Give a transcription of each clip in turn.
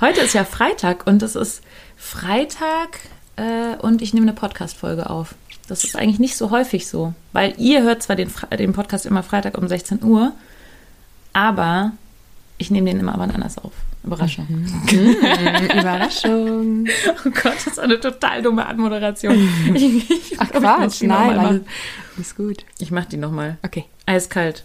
Heute ist ja Freitag und es ist Freitag äh, und ich nehme eine Podcast-Folge auf. Das ist eigentlich nicht so häufig so, weil ihr hört zwar den, den Podcast immer Freitag um 16 Uhr, aber ich nehme den immer wann anders auf. Überraschung. Mhm. Überraschung. Oh Gott, das ist eine total dumme Anmoderation. Ich, ich, Ach Quatsch, nein, ist gut. Ich mach die nochmal. Okay. Eiskalt.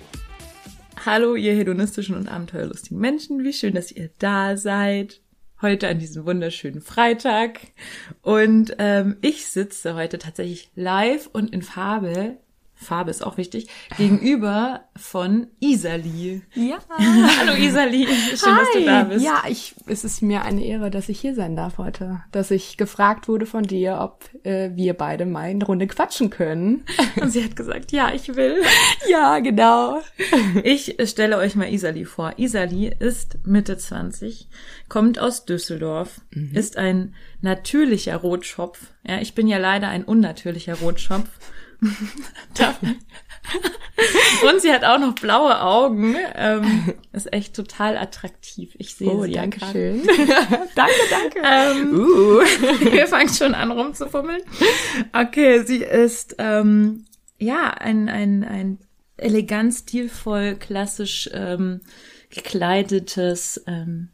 Hallo, ihr hedonistischen und abenteuerlustigen Menschen. Wie schön, dass ihr da seid. Heute an diesem wunderschönen Freitag. Und ähm, ich sitze heute tatsächlich live und in Farbe Farbe ist auch wichtig, gegenüber von Isali. Ja. Hallo Isali, schön, Hi. dass du da bist. Ja, ich, es ist mir eine Ehre, dass ich hier sein darf heute. Dass ich gefragt wurde von dir, ob äh, wir beide mal eine Runde quatschen können. Und sie hat gesagt, ja, ich will. ja, genau. Ich stelle euch mal Isali vor. Isali ist Mitte 20, kommt aus Düsseldorf, mhm. ist ein natürlicher Rotschopf. Ja, ich bin ja leider ein unnatürlicher Rotschopf. Und sie hat auch noch blaue Augen. Ähm, ist echt total attraktiv. Ich sehe oh, sie. Danke ja schön. danke, danke. Ähm, uh. Wir fangen schon an rumzufummeln. Okay, sie ist ähm, ja ein, ein, ein elegant, stilvoll, klassisch ähm, gekleidetes ähm,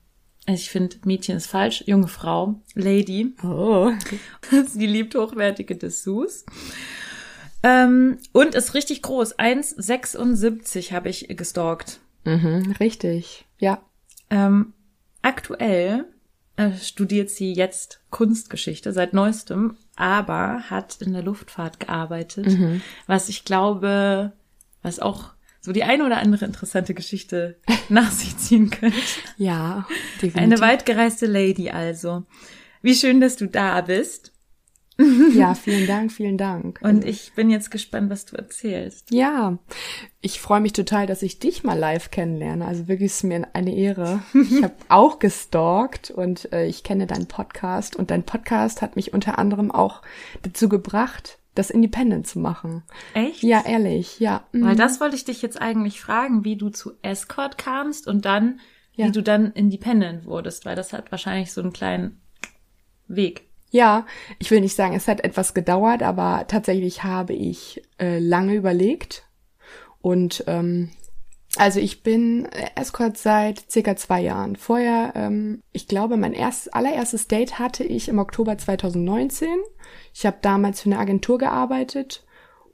also ich finde, Mädchen ist falsch, junge Frau, Lady. Oh. Sie liebt hochwertige Dessous. Ähm, und ist richtig groß. 1,76 habe ich gestalkt. Mhm, richtig, ja. Ähm, aktuell äh, studiert sie jetzt Kunstgeschichte seit neuestem, aber hat in der Luftfahrt gearbeitet, mhm. was ich glaube, was auch so die eine oder andere interessante Geschichte nach sich ziehen könnte. Ja, definitiv. Eine weitgereiste Lady also. Wie schön, dass du da bist. Ja, vielen Dank, vielen Dank. Und ich bin jetzt gespannt, was du erzählst. Ja, ich freue mich total, dass ich dich mal live kennenlerne. Also wirklich ist mir eine Ehre. Ich habe auch gestalkt und äh, ich kenne deinen Podcast und dein Podcast hat mich unter anderem auch dazu gebracht, das Independent zu machen. Echt? Ja, ehrlich, ja. Mhm. Weil das wollte ich dich jetzt eigentlich fragen, wie du zu Escort kamst und dann, ja. wie du dann Independent wurdest, weil das hat wahrscheinlich so einen kleinen Weg. Ja, ich will nicht sagen, es hat etwas gedauert, aber tatsächlich habe ich äh, lange überlegt. Und ähm, also ich bin Escort seit circa zwei Jahren. Vorher, ähm, ich glaube, mein erst, allererstes Date hatte ich im Oktober 2019. Ich habe damals für eine Agentur gearbeitet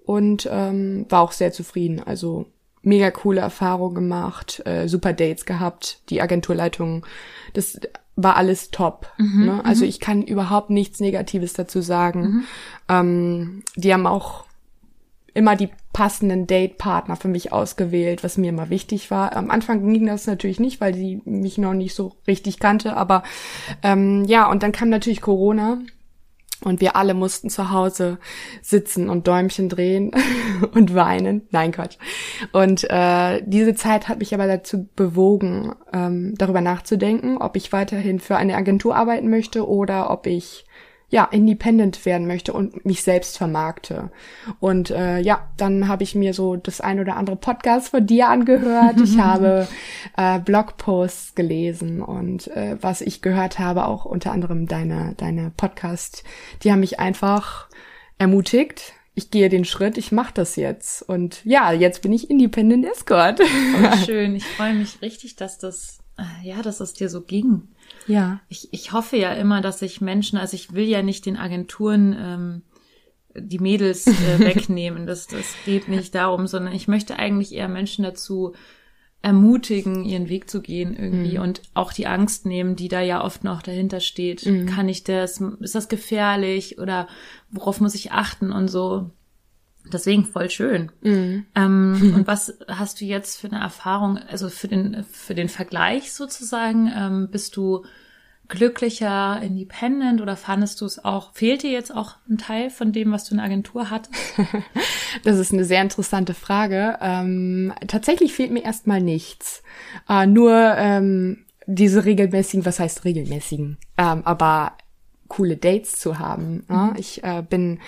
und ähm, war auch sehr zufrieden. Also mega coole Erfahrung gemacht, äh, super Dates gehabt, die Agenturleitung, das war alles top. Mhm, ne? Also mhm. ich kann überhaupt nichts Negatives dazu sagen. Mhm. Ähm, die haben auch immer die passenden Date-Partner für mich ausgewählt, was mir immer wichtig war. Am Anfang ging das natürlich nicht, weil sie mich noch nicht so richtig kannte, aber ähm, ja, und dann kam natürlich Corona und wir alle mussten zu Hause sitzen und Däumchen drehen und weinen. Nein, Quatsch. Und äh, diese Zeit hat mich aber dazu bewogen, ähm, darüber nachzudenken, ob ich weiterhin für eine Agentur arbeiten möchte oder ob ich ja, independent werden möchte und mich selbst vermarkte. Und äh, ja, dann habe ich mir so das ein oder andere Podcast von dir angehört. Ich habe äh, Blogposts gelesen und äh, was ich gehört habe, auch unter anderem deine, deine Podcast, die haben mich einfach ermutigt. Ich gehe den Schritt, ich mache das jetzt. Und ja, jetzt bin ich Independent Escort. Oh, schön. Ich freue mich richtig, dass das, äh, ja, dass es dir so ging. Ja. Ich, ich hoffe ja immer, dass ich Menschen, also ich will ja nicht den Agenturen ähm, die Mädels äh, wegnehmen. Das, das geht nicht darum, sondern ich möchte eigentlich eher Menschen dazu ermutigen, ihren Weg zu gehen irgendwie Mhm. und auch die Angst nehmen, die da ja oft noch dahinter steht. Mhm. Kann ich das? Ist das gefährlich? Oder worauf muss ich achten und so? Deswegen voll schön. Mhm. Ähm, und was hast du jetzt für eine Erfahrung, also für den, für den Vergleich sozusagen? Ähm, bist du glücklicher, independent oder fandest du es auch, fehlt dir jetzt auch ein Teil von dem, was du in der Agentur hattest? Das ist eine sehr interessante Frage. Ähm, tatsächlich fehlt mir erstmal nichts. Äh, nur ähm, diese regelmäßigen, was heißt regelmäßigen, ähm, aber coole Dates zu haben. Ja? Ich äh, bin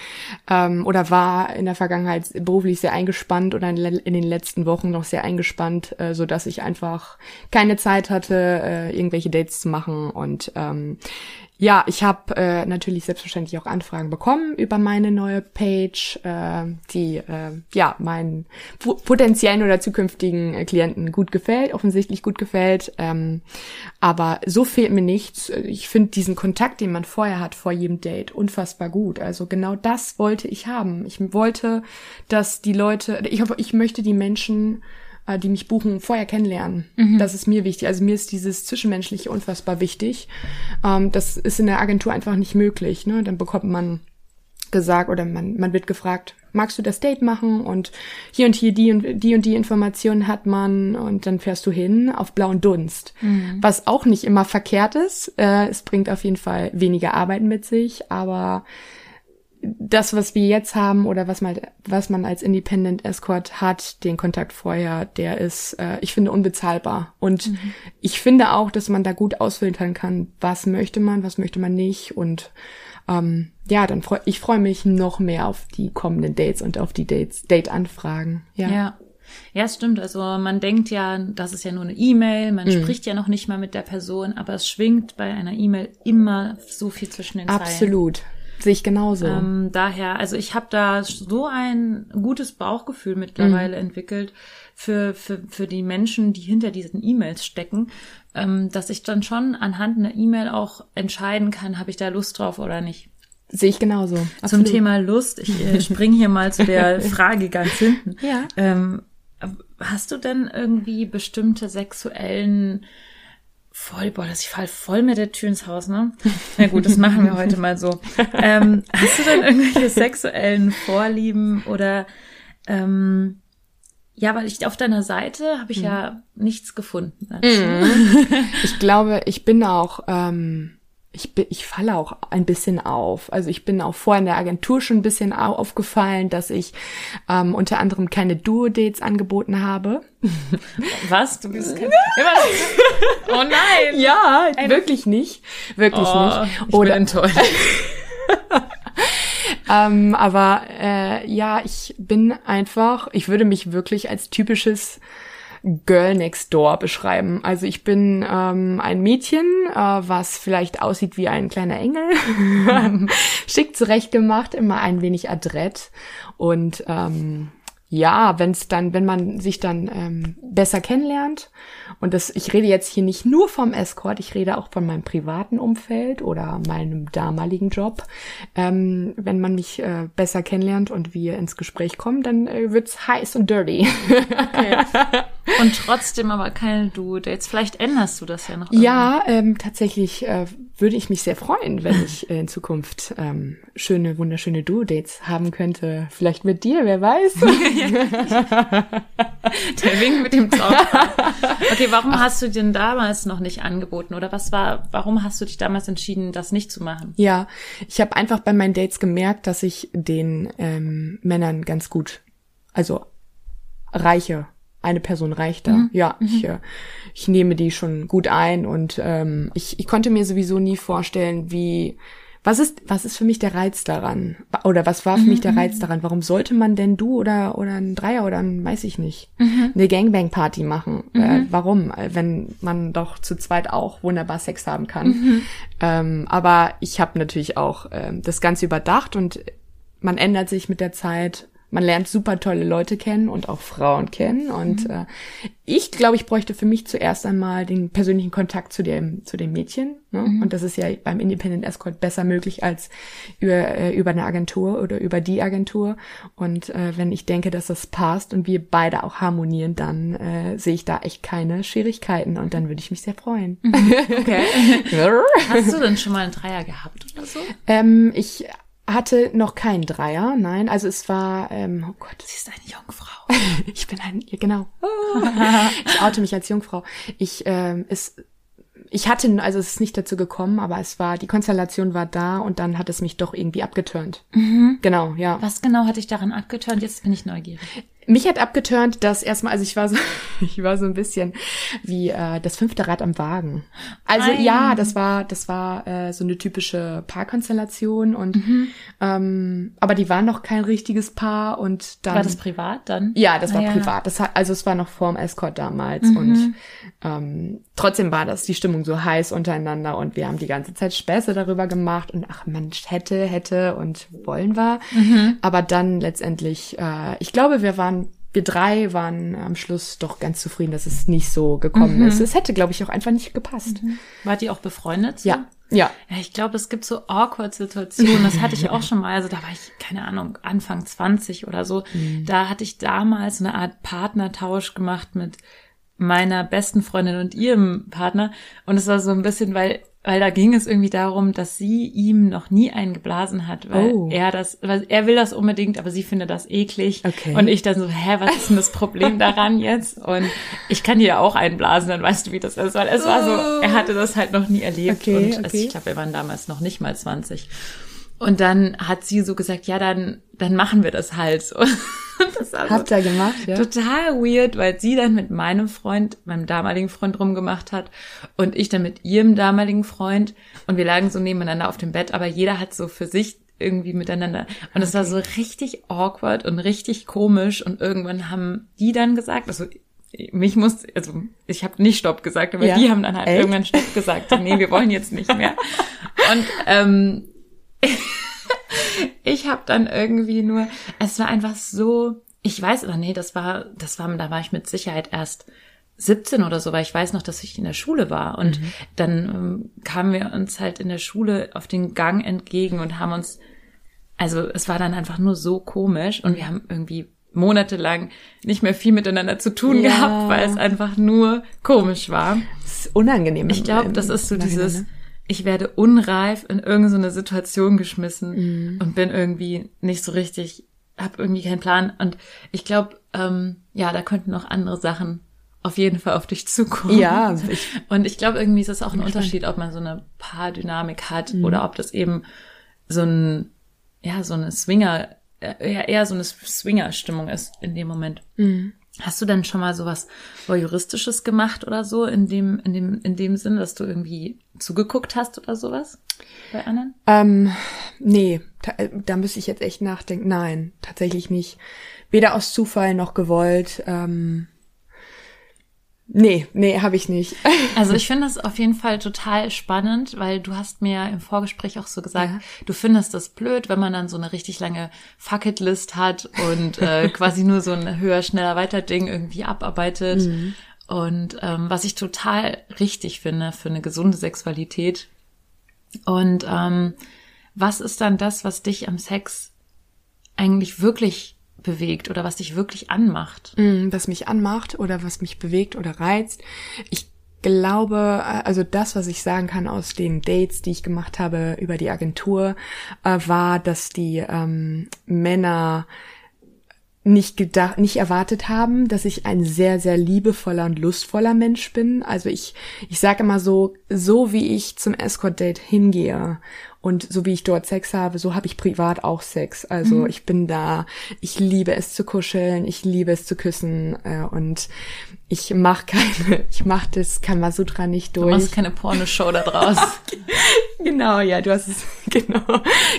ähm, oder war in der Vergangenheit beruflich sehr eingespannt oder in, in den letzten Wochen noch sehr eingespannt, äh, so dass ich einfach keine Zeit hatte, äh, irgendwelche Dates zu machen und ähm, ja, ich habe äh, natürlich selbstverständlich auch Anfragen bekommen über meine neue Page, äh, die äh, ja meinen potenziellen oder zukünftigen äh, Klienten gut gefällt, offensichtlich gut gefällt. Ähm, aber so fehlt mir nichts. Ich finde diesen Kontakt, den man vorher hat vor jedem Date, unfassbar gut. Also genau das wollte ich haben. Ich wollte, dass die Leute, ich ich möchte die Menschen äh, die mich buchen, vorher kennenlernen. Das ist mir wichtig. Also mir ist dieses Zwischenmenschliche unfassbar wichtig. Ähm, das ist in der Agentur einfach nicht möglich. Ne? Dann bekommt man gesagt oder man, man wird gefragt, magst du das Date machen? Und hier und hier die und die und die Informationen hat man und dann fährst du hin auf blauen Dunst. Was auch nicht immer verkehrt ist. Äh, es bringt auf jeden Fall weniger Arbeit mit sich, aber das, was wir jetzt haben oder was man, was man als Independent Escort hat, den Kontakt vorher, der ist, äh, ich finde, unbezahlbar. Und ich finde auch, dass man da gut ausfiltern kann, was möchte man, was möchte man nicht. Und ähm, ja, dann freu, ich freue mich noch mehr auf die kommenden Dates und auf die Dates, Date-Anfragen. Ja. Ja. Ja, es stimmt. Also man denkt ja, das ist ja nur eine E-Mail, man Mhm. spricht ja noch nicht mal mit der Person, aber es schwingt bei einer E-Mail immer so viel zwischen den Zeilen. Absolut. Sehe ich genauso. Ähm, daher, also ich habe da so ein gutes Bauchgefühl mittlerweile Mhm. entwickelt für, für, für die Menschen, die hinter diesen E-Mails stecken, ähm, dass ich dann schon anhand einer E-Mail auch entscheiden kann, habe ich da Lust drauf oder nicht. Sehe ich genauso. Zum Absolut. Thema Lust, ich äh, springe hier mal zu der Frage ganz hinten. Ja. Ähm, hast du denn irgendwie bestimmte sexuellen voll, boah, das ich fall voll mit der Tür ins Haus, ne? Na gut, das machen wir heute mal so. Ähm, hast du denn irgendwelche sexuellen Vorlieben oder ähm, ja, weil ich auf deiner Seite habe ich ja nichts gefunden. Dazu. Ich glaube, ich bin auch, ähm, ich, bin, ich falle auch ein bisschen auf. Also ich bin auch vorher in der Agentur schon ein bisschen au- aufgefallen, dass ich ähm, unter anderem keine Duo-Dates angeboten habe. Was? Du bist kein, immer, Oh nein! Ja, wirklich nicht. Wirklich Oh, nicht. ich bin Oder, enttäuscht. ähm, aber äh, ja, ich bin einfach, ich würde mich wirklich als typisches Girl Next Door beschreiben. Also ich bin ähm, ein Mädchen, äh, was vielleicht aussieht wie ein kleiner Engel, schick zurechtgemacht, immer ein wenig adrett und ähm, ja, wenn es dann, wenn man sich dann ähm, besser kennenlernt und das, ich rede jetzt hier nicht nur vom Escort, ich rede auch von meinem privaten Umfeld oder meinem damaligen Job. Ähm, wenn man mich äh, besser kennenlernt und wir ins Gespräch kommen, dann äh, wird's heiß und dirty. Und trotzdem aber keine Duo-Dates. Vielleicht änderst du das ja noch. Ja, ähm, tatsächlich äh, würde ich mich sehr freuen, wenn ich äh, in Zukunft ähm, schöne, wunderschöne Duo-Dates haben könnte. Vielleicht mit dir, wer weiß. Der Wink mit dem Zaunpfahl. Okay, warum hast du denn damals noch nicht angeboten? Oder was war, warum hast du dich damals entschieden, das nicht zu machen? Ja, ich habe einfach bei meinen Dates gemerkt, dass ich den ähm, Männern ganz gut, also reiche. Eine Person reicht da. Ja, ich, äh, ich nehme die schon gut ein und ähm, ich, ich konnte mir sowieso nie vorstellen, wie was ist was ist für mich der Reiz daran oder was war für mich der Reiz daran? Warum sollte man denn du oder oder ein Dreier oder ein weiß ich nicht eine Gangbang Party machen? Äh, warum? Äh, Wenn man doch zu zweit auch wunderbar Sex haben kann. Ähm, aber ich habe natürlich auch ähm, das Ganze überdacht und man ändert sich mit der Zeit. Man lernt super tolle Leute kennen und auch Frauen kennen. Und äh, ich glaube, ich bräuchte für mich zuerst einmal den persönlichen Kontakt zu dem, zu dem Mädchen. Ne? Und das ist ja beim Independent Escort besser möglich als über, äh, über eine Agentur oder über die Agentur. Und äh, wenn ich denke, dass das passt und wir beide auch harmonieren, dann äh, sehe ich da echt keine Schwierigkeiten und dann würde ich mich sehr freuen. Okay. Hast du denn schon mal einen Dreier gehabt oder so? ähm, ich hatte noch keinen Dreier, nein. Also es war, ähm, oh Gott, Sie ist eine Jungfrau. ich bin ein, ja, genau. ich oute mich als Jungfrau. Ich, ähm, es, ich hatte, also es ist nicht dazu gekommen, aber es war, die Konstellation war da und dann hat es mich doch irgendwie abgeturnt. Genau, ja. Was genau hat dich daran abgeturnt? Jetzt bin ich neugierig. Mich hat abgeturnt, dass erstmal, also ich war so, ich war so ein bisschen wie äh, das fünfte Rad am Wagen. Also Nein. ja, das war, das war äh, so eine typische Paarkonstellation und ähm, aber die waren noch kein richtiges Paar und dann War das privat dann? ja, das war Ah, ja. privat. Das hat, also es war noch vorm Escort damals und ähm, trotzdem war das die Stimmung so heiß untereinander und wir haben die ganze Zeit Späße darüber gemacht und ach Mensch, hätte, hätte und wollen wir. Aber dann letztendlich, äh, ich glaube, wir waren wir drei waren am Schluss doch ganz zufrieden, dass es nicht so gekommen ist. Es hätte, glaube ich, auch einfach nicht gepasst. Wart ihr auch befreundet? so? Ja, ja. Ja, ich glaube, es gibt so awkward Situationen. Das hatte ich auch schon mal. Also da war ich, keine Ahnung, Anfang 20 oder so. Da hatte ich damals eine Art Partnertausch gemacht mit meiner besten Freundin und ihrem Partner. Und es war so ein bisschen, weil, weil da ging es irgendwie darum, dass sie ihm noch nie einen geblasen hat, weil Oh. er das, weil er will das unbedingt, aber sie findet das eklig. Okay. Und ich dann so, hä, was ist denn das Problem daran jetzt? Und ich kann dir ja auch einblasen, dann weißt du, wie das ist, weil es war so, er hatte das halt noch nie erlebt. Okay, und es- okay. ich glaube, wir waren damals noch nicht mal 20. Und dann hat sie so gesagt, ja, dann, dann machen wir das halt so. Und das war Habt ihr gemacht, ja? total weird, weil sie dann mit meinem Freund, meinem damaligen Freund rumgemacht hat und ich dann mit ihrem damaligen Freund und wir lagen so nebeneinander auf dem Bett, aber jeder hat so für sich irgendwie miteinander und es war so richtig awkward und richtig komisch und irgendwann haben die dann gesagt, also mich muss, also ich habe nicht Stopp gesagt, aber Ja. die haben dann halt Echt? irgendwann Stopp gesagt, nee, wir wollen jetzt nicht mehr. Und ähm, ich habe dann irgendwie nur, es war einfach so, ich weiß, oder nee, das war, das war, da war ich mit Sicherheit erst 17 oder so, weil ich weiß noch, dass ich in der Schule war und dann ähm, kamen wir uns halt in der Schule auf den Gang entgegen und haben uns, also es war dann einfach nur so komisch und wir haben irgendwie monatelang nicht mehr viel miteinander zu tun Ja. gehabt, weil es einfach nur komisch war. Das ist unangenehm. Ich glaube, das ist so dieses, ne? Ich werde unreif in irgendeine Situation geschmissen Mhm. und bin irgendwie nicht so richtig, habe irgendwie keinen Plan. Und ich glaube, ähm, ja, da könnten noch andere Sachen auf jeden Fall auf dich zukommen. Ja, ich- und ich glaube, irgendwie ist es auch ein Unterschied, ob man so eine Paardynamik hat Mhm. oder ob das eben so ein, ja, so eine Swinger, äh, ja, eher so eine Swinger-Stimmung ist in dem Moment. Mhm. Hast du denn schon mal sowas voyeuristisches gemacht oder so in dem in dem in dem Sinn, dass du irgendwie zugeguckt hast oder sowas bei anderen? Ähm, nee, äh, da müsste ich jetzt echt nachdenken. Nein, tatsächlich nicht. Weder aus Zufall noch gewollt. Ähm, nee, nee, habe ich nicht. Also ich finde das auf jeden Fall total spannend, weil du hast mir im Vorgespräch auch so gesagt, Ja. du findest das blöd, wenn man dann so eine richtig lange Fuck-It-List hat und äh, quasi nur so ein höher, schneller, weiter Ding irgendwie abarbeitet. Mhm. Und ähm, was ich total richtig finde für eine gesunde Sexualität. Und ähm, was ist dann das, was dich am Sex eigentlich wirklich bewegt oder was dich wirklich anmacht? Mm, was mich anmacht oder was mich bewegt oder reizt. Ich glaube, äh, also das, was ich sagen kann aus den Dates, die ich gemacht habe über die Agentur, äh, war, dass die ähm, Männer nicht gedacht, nicht erwartet haben, dass ich ein sehr, sehr liebevoller und lustvoller Mensch bin. Also ich, ich sage immer so, so wie ich zum Escort-Date hingehe und so wie ich dort Sex habe, so habe ich privat auch Sex. Also ich bin da, ich liebe es zu kuscheln, ich liebe es zu küssen äh, und ich mache keine, ich mache das Kamasutra nicht Du durch. machst keine Pornoshow da draus. Genau, ja, du hast es genau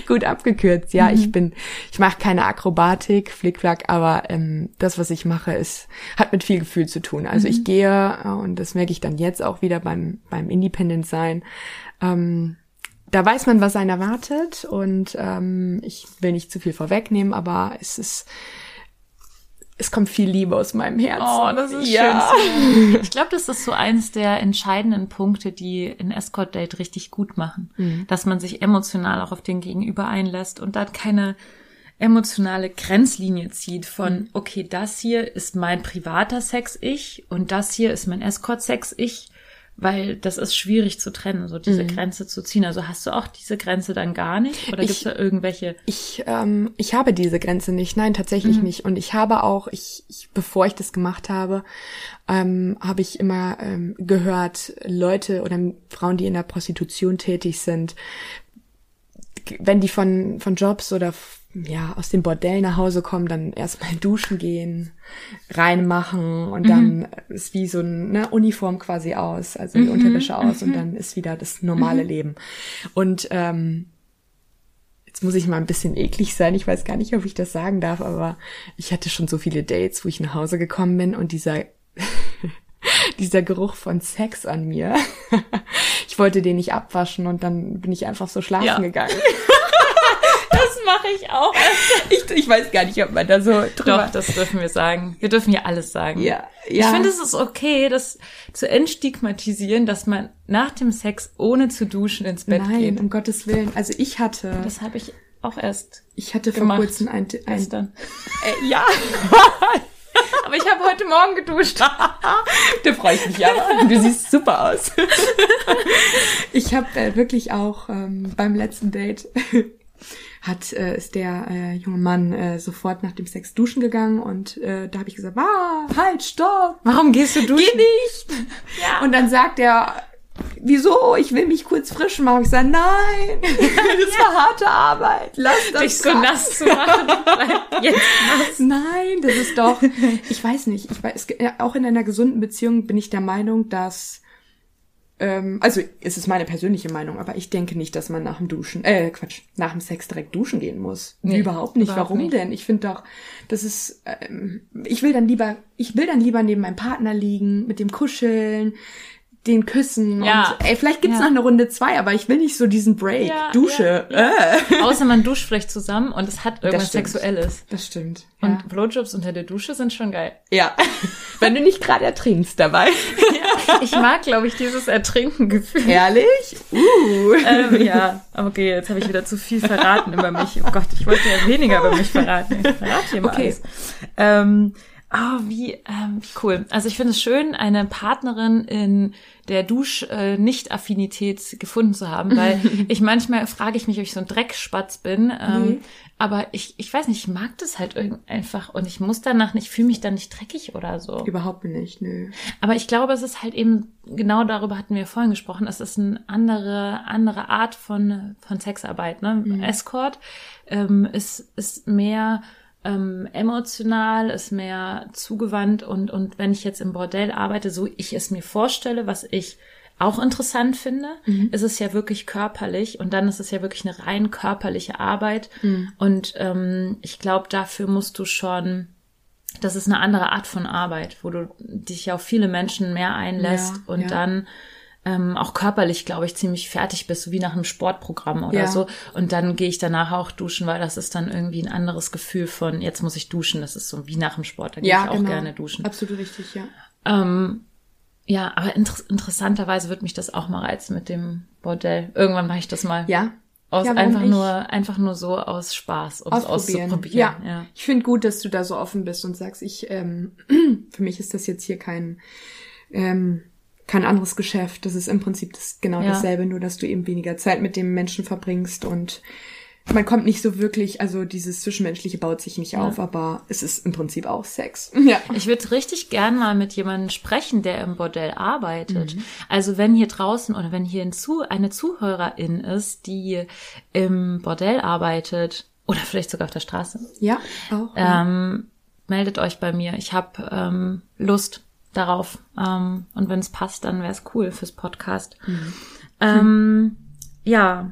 gut abgekürzt. Ja, ich bin, ich mache keine Akrobatik, Flickflack, aber ähm, das, was ich mache, ist hat mit viel Gefühl zu tun. Also ich gehe äh, und das merke ich dann jetzt auch wieder beim beim Independent sein. Ähm, da weiß man, was einen erwartet und ähm, ich will nicht zu viel vorwegnehmen, aber es ist es kommt viel Liebe aus meinem Herzen. Oh, das ist ja. schön. Ich glaube, das ist so eins der entscheidenden Punkte, die ein Escort-Date richtig gut machen. Mhm. Dass man sich emotional auch auf den Gegenüber einlässt und dann keine emotionale Grenzlinie zieht von, Mhm. okay, das hier ist mein privater Sex-Ich und das hier ist mein Escort-Sex-Ich, weil das ist schwierig zu trennen, so diese Grenze zu ziehen. Also hast du auch diese Grenze dann gar nicht? Oder Mhm. Ich- gibt es da irgendwelche Ich, ähm, ich habe diese Grenze nicht. Nein, tatsächlich nicht. Und ich habe auch, ich, ich bevor ich das gemacht habe, ähm, habe ich immer ähm, gehört, Leute oder Frauen, die in der Prostitution tätig sind, wenn die von, von Jobs oder ja, aus dem Bordell nach Hause kommen, dann erstmal duschen gehen, reinmachen und dann ist wie so eine Uniform quasi aus, also die Unterwäsche aus und dann ist wieder das normale Leben. Und ähm, jetzt muss ich mal ein bisschen eklig sein, ich weiß gar nicht, ob ich das sagen darf, aber ich hatte schon so viele Dates, wo ich nach Hause gekommen bin und dieser dieser Geruch von Sex an mir. Ich wollte den nicht abwaschen und dann bin ich einfach so schlafen Ja. gegangen. Das mache ich auch. Ich, ich weiß gar nicht, ob man da so drüber... Doch, das dürfen wir sagen. Wir dürfen ja alles sagen. Ja, Ich ja. finde, es ist okay, das zu entstigmatisieren, dass man nach dem Sex ohne zu duschen ins Bett Nein, geht. um Gottes Willen. Also ich hatte, Das habe ich auch erst ich hatte vor kurzem ein, ein gestern. äh, ja, Aber ich habe heute Morgen geduscht. da freue ich mich aber. Du siehst super aus. Ich habe äh, wirklich auch ähm, beim letzten Date hat äh, ist der äh, junge Mann äh, sofort nach dem Sex duschen gegangen und äh, da habe ich gesagt, ah, halt, stopp, Warum gehst du duschen? geh nicht. Und dann sagt er, wieso? Ich will mich kurz frisch machen. Ich sage, nein, das war harte Arbeit. Lass das Dich so sein. nass zu machen. Jetzt nass. Nein, das ist doch, ich weiß nicht, ich weiß, auch in einer gesunden Beziehung bin ich der Meinung, dass, ähm, also es ist meine persönliche Meinung, aber ich denke nicht, dass man nach dem Duschen, äh, Quatsch, nach dem Sex direkt duschen gehen muss. Nee, überhaupt nicht. überhaupt Warum nicht. denn? Ich finde doch, das ist, ähm, ich will dann lieber, ich will dann lieber neben meinem Partner liegen, mit dem kuscheln, den küssen Ja. und ey, vielleicht gibt's Ja. noch eine Runde zwei, aber ich will nicht so diesen Break, Ja, Dusche. ja, Äh. Außer man duscht vielleicht zusammen und es hat irgendwas. Sexuelles. Das stimmt. Und Blowjobs unter der Dusche sind schon geil. Ja. Wenn du nicht gerade ertrinkst dabei. Ich mag, glaube ich, dieses Ertrinken-Gefühl. Ehrlich? Uh. ähm, ja, okay, jetzt habe ich wieder zu viel verraten über mich. Oh Gott, ich wollte ja weniger über mich verraten. Ich verrate hier mal Okay. alles. Ähm, oh, wie, ähm, wie cool. Also ich finde es schön, eine Partnerin in der Dusch-Nicht-Affinität gefunden zu haben, weil ich manchmal frage ich mich, ob ich so ein Dreckspatz bin. Ähm, Nee. Aber ich, ich weiß nicht, ich mag das halt irgend- einfach und ich muss danach nicht, fühle mich dann nicht dreckig oder so. Überhaupt nicht, nö. Aber ich glaube, es ist halt eben, genau darüber hatten wir vorhin gesprochen, es ist eine andere, andere Art von, von Sexarbeit. Ne? Escort ähm, ist, ist mehr ähm, emotional, ist mehr zugewandt und, und wenn ich jetzt im Bordell arbeite, so ich es mir vorstelle, was ich auch interessant finde, ist es ja wirklich körperlich und dann ist es ja wirklich eine rein körperliche Arbeit. Und ähm, ich glaube, dafür musst du schon das ist eine andere Art von Arbeit, wo du dich auf viele Menschen mehr einlässt Ja, und ja. dann ähm, auch körperlich, glaube ich, ziemlich fertig bist, so wie nach einem Sportprogramm oder Ja. so. Und dann gehe ich danach auch duschen, weil das ist dann irgendwie ein anderes Gefühl von, jetzt muss ich duschen. Das ist so wie nach dem Sport, da gehe Ja, ich auch genau. gerne duschen. Absolut richtig, ja. Ähm, ja, aber inter interessanterweise wird mich das auch mal reizen mit dem Bordell. Irgendwann mache ich das mal. Ja. Aus, Ja, einfach nur, einfach nur so aus Spaß, um es auszuprobieren. Ja. ja. Ich finde gut, dass du da so offen bist und sagst, ich, ähm, für mich ist das jetzt hier kein, ähm, kein anderes Geschäft. Das ist im Prinzip das, genau Ja. dasselbe, nur dass du eben weniger Zeit mit dem Menschen verbringst und man kommt nicht so wirklich, also dieses Zwischenmenschliche baut sich nicht auf, aber es ist im Prinzip auch Sex. Ja. Ich würde richtig gern mal mit jemandem sprechen, der im Bordell arbeitet. Mhm. Also wenn hier draußen oder wenn hier ein Zu eine Zuhörerin ist, die im Bordell arbeitet oder vielleicht sogar auf der Straße, Ja, auch. ähm, meldet euch bei mir. Ich habe ähm, Lust darauf. Ähm, und wenn es passt, dann wäre es cool fürs Podcast. Ähm, ja,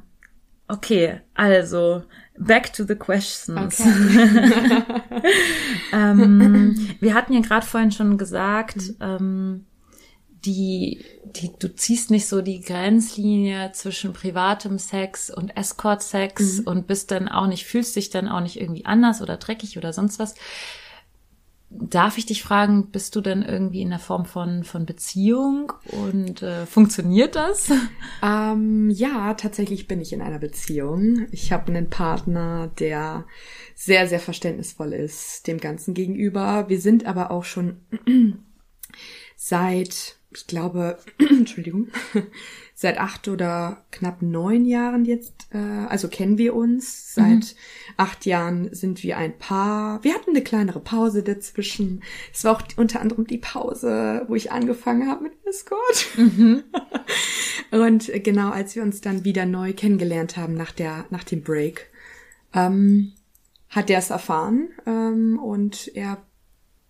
okay. Also back to the questions. ähm, wir hatten ja gerade vorhin schon gesagt, ähm, die, die, du ziehst nicht so die Grenzlinie zwischen privatem Sex und Escort-Sex und bist dann auch nicht, fühlst dich dann auch nicht irgendwie anders oder dreckig oder sonst was. Darf ich dich fragen, bist du denn irgendwie in der Form von, von Beziehung und äh, funktioniert das? Ähm, ja, tatsächlich bin ich in einer Beziehung. Ich habe einen Partner, der sehr, sehr verständnisvoll ist dem Ganzen gegenüber. Wir sind aber auch schon seit, ich glaube, Entschuldigung, seit acht oder knapp neun Jahren jetzt, äh, also kennen wir uns. Seit mhm. acht Jahren sind wir ein Paar. Wir hatten eine kleinere Pause dazwischen. Es war auch unter anderem die Pause, wo ich angefangen habe mit Escort. Mhm. Und genau, als wir uns dann wieder neu kennengelernt haben nach der, nach dem Break, ähm, hat er es erfahren ähm, und er